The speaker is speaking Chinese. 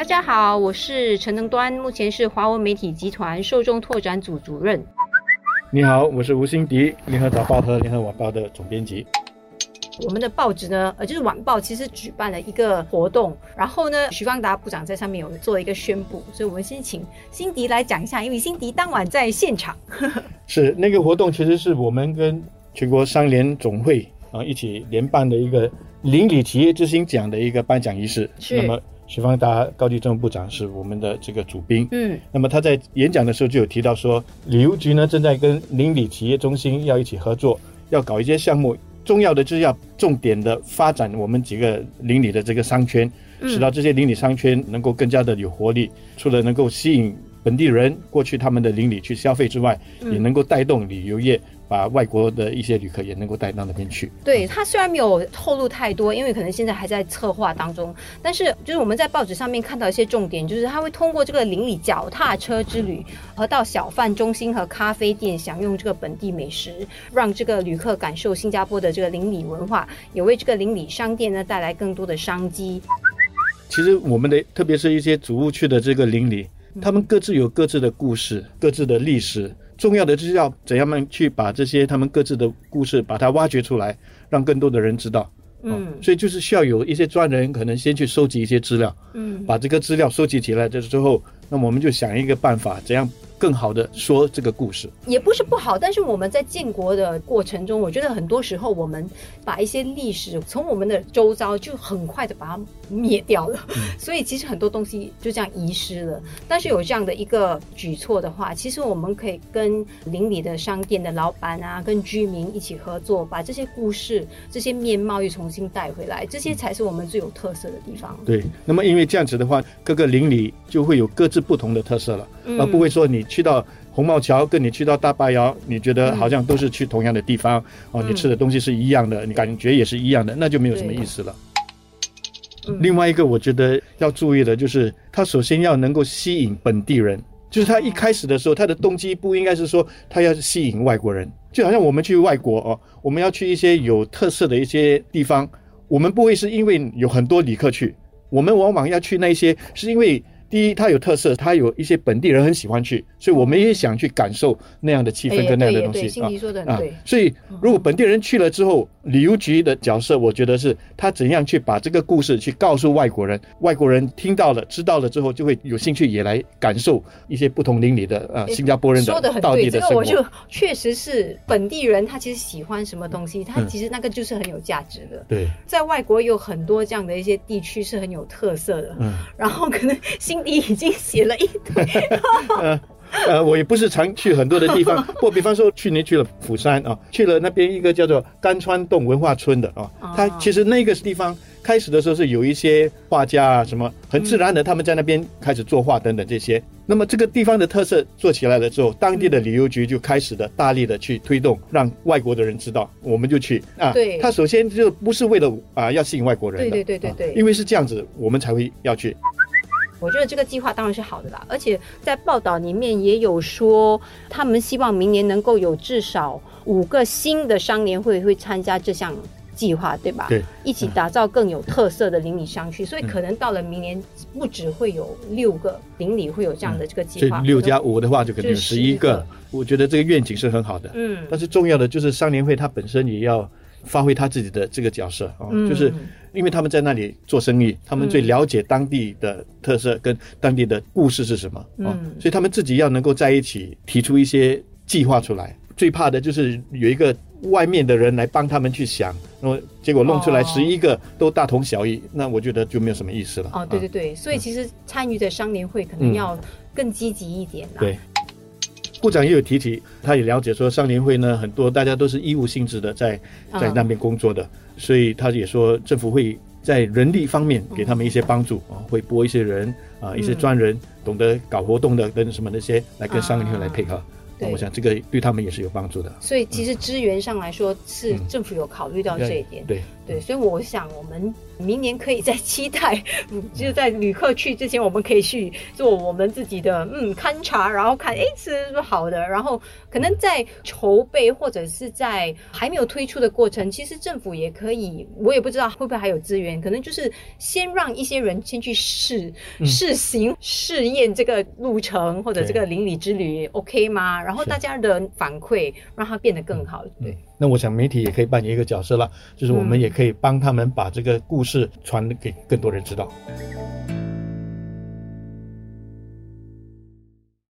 大家好，我是陈能端，目前是华文媒体集团受众拓展组主任。你好，我是吴欣迪，联合早报和联合晚报的总编辑。我们的报纸呢，呃，就是晚报，其实举办了一个活动，然后呢，徐方达部长在上面有做一个宣布，所以我们先请辛迪来讲一下，因为辛迪当晚在现场。是那个活动，其实是我们跟全国商联总会啊一起联办的一个邻里企业之星奖的一个颁奖仪式。是。那么徐方达高级政务部长是我们的这个主宾。嗯。那么他在演讲的时候就有提到说，旅游局呢正在跟邻里企业中心要一起合作，要搞一些项目。重要的就是要重点的发展我们几个邻里的这个商圈，使到这些邻里商圈能够更加的有活力。除了能够吸引本地人过去他们的邻里去消费之外，也能够带动旅游业。把外国的一些旅客也能够带到那边去。对他虽然没有透露太多，因为可能现在还在策划当中，但是就是我们在报纸上面看到一些重点，就是他会通过这个邻里脚踏车之旅，和到小贩中心和咖啡店享用这个本地美食，让这个旅客感受新加坡的这个邻里文化，也为这个邻里商店呢带来更多的商机。其实我们的特别是一些主务区的这个邻里，他们各自有各自的故事，各自的历史。重要的就是要怎样们去把这些他们各自的故事把它挖掘出来，让更多的人知道。嗯，所以就是需要有一些专人可能先去收集一些资料，嗯，把这个资料收集起来这之后，那么我们就想一个办法，怎样。更好的说这个故事。也不是不好，但是我们在建国的过程中，我觉得很多时候我们把一些历史从我们的周遭就很快的把它灭掉了，所以其实很多东西就这样遗失了。但是有这样的一个举措的话，其实我们可以跟邻里的商店的老板啊，跟居民一起合作，把这些故事、这些面貌又重新带回来，这些才是我们最有特色的地方。对，那么因为这样子的话，各个邻里就会有各自不同的特色了，而不会说你。去到红帽桥，跟你去到大坝窑，你觉得好像都是去同样的地方哦，你吃的东西是一样的，你感觉也是一样的，那就没有什么意思了。另外一个，我觉得要注意的就是，他首先要能够吸引本地人，就是他一开始的时候，他的动机不应该是说他要吸引外国人，就好像我们去外国哦，我们要去一些有特色的一些地方，我们不会是因为有很多旅客去，我们往往要去那些是因为。第一，它有特色，它有一些本地人很喜欢去，所以我们也想去感受那样的气氛跟那样的东西啊。啊，所以如果本地人去了之后，旅游局的角色，我觉得是他怎样去把这个故事去告诉外国人，外国人听到了、知道了之后，就会有兴趣也来感受一些不同邻里的啊新加坡人的说的很对，这个我就确实是本地人，他其实喜欢什么东西，他其实那个就是很有价值的。对，在外国有很多这样的一些地区是很有特色的，嗯，然后可能新。你已经写了一堆，呃呃，我也不是常去很多的地方，我比方说去年去了釜山啊，去了那边一个叫做甘川洞文化村的啊，它其实那个地方。开始的时候是有一些画家啊，什么很自然的，他们在那边开始作画等等这些。那么这个地方的特色做起来了之后，当地的旅游局就开始的大力的去推动，让外国的人知道，我们就去啊。对。他首先就不是为了啊要吸引外国人，对对对对对，因为是这样子，我们才会要去。我觉得这个计划当然是好的啦，而且在报道里面也有说，他们希望明年能够有至少五个新的商联会会参加这项。计划对吧？对，一起打造更有特色的邻里商区，所以可能到了明年，不只会有六个邻里会有这样的这个计划。六加五的话，就可能有十一个。我觉得这个愿景是很好的。嗯，但是重要的就是商联会它本身也要发挥他自己的这个角色啊，就是因为他们在那里做生意，他们最了解当地的特色跟当地的故事是什么啊，所以他们自己要能够在一起提出一些计划出来。最怕的就是有一个外面的人来帮他们去想，那么结果弄出来十一个都大同小异，那我觉得就没有什么意思了。哦，对对对，所以其实参与的商联会可能要更积极一点。对，部长也有提起，他也了解说商联会呢很多大家都是义务性质的在在那边工作的，所以他也说政府会在人力方面给他们一些帮助啊，会拨一些人啊一些专人懂得搞活动的跟什么那些来跟商联会来配合。那我想这个对他们也是有帮助的。所以其实资源上来说，是嗯。政府有考虑到这一点。对，对，所以我想我们明年可以再期待，嗯。就是在旅客去之前，我们可以去做我们自己的嗯勘察，然后看哎是不是好的，然后可能在筹备或者是在还没有推出的过程，其实政府也可以，我也不知道会不会还有资源，可能就是先让一些人先去试嗯。试行试验这个路程或者这个邻里之旅 OK 吗？然后大家的反馈让它变得更好，对。那我想媒体也可以扮演一个角色了，就是我们嗯也可以帮他们把这个故事传给更多人知道。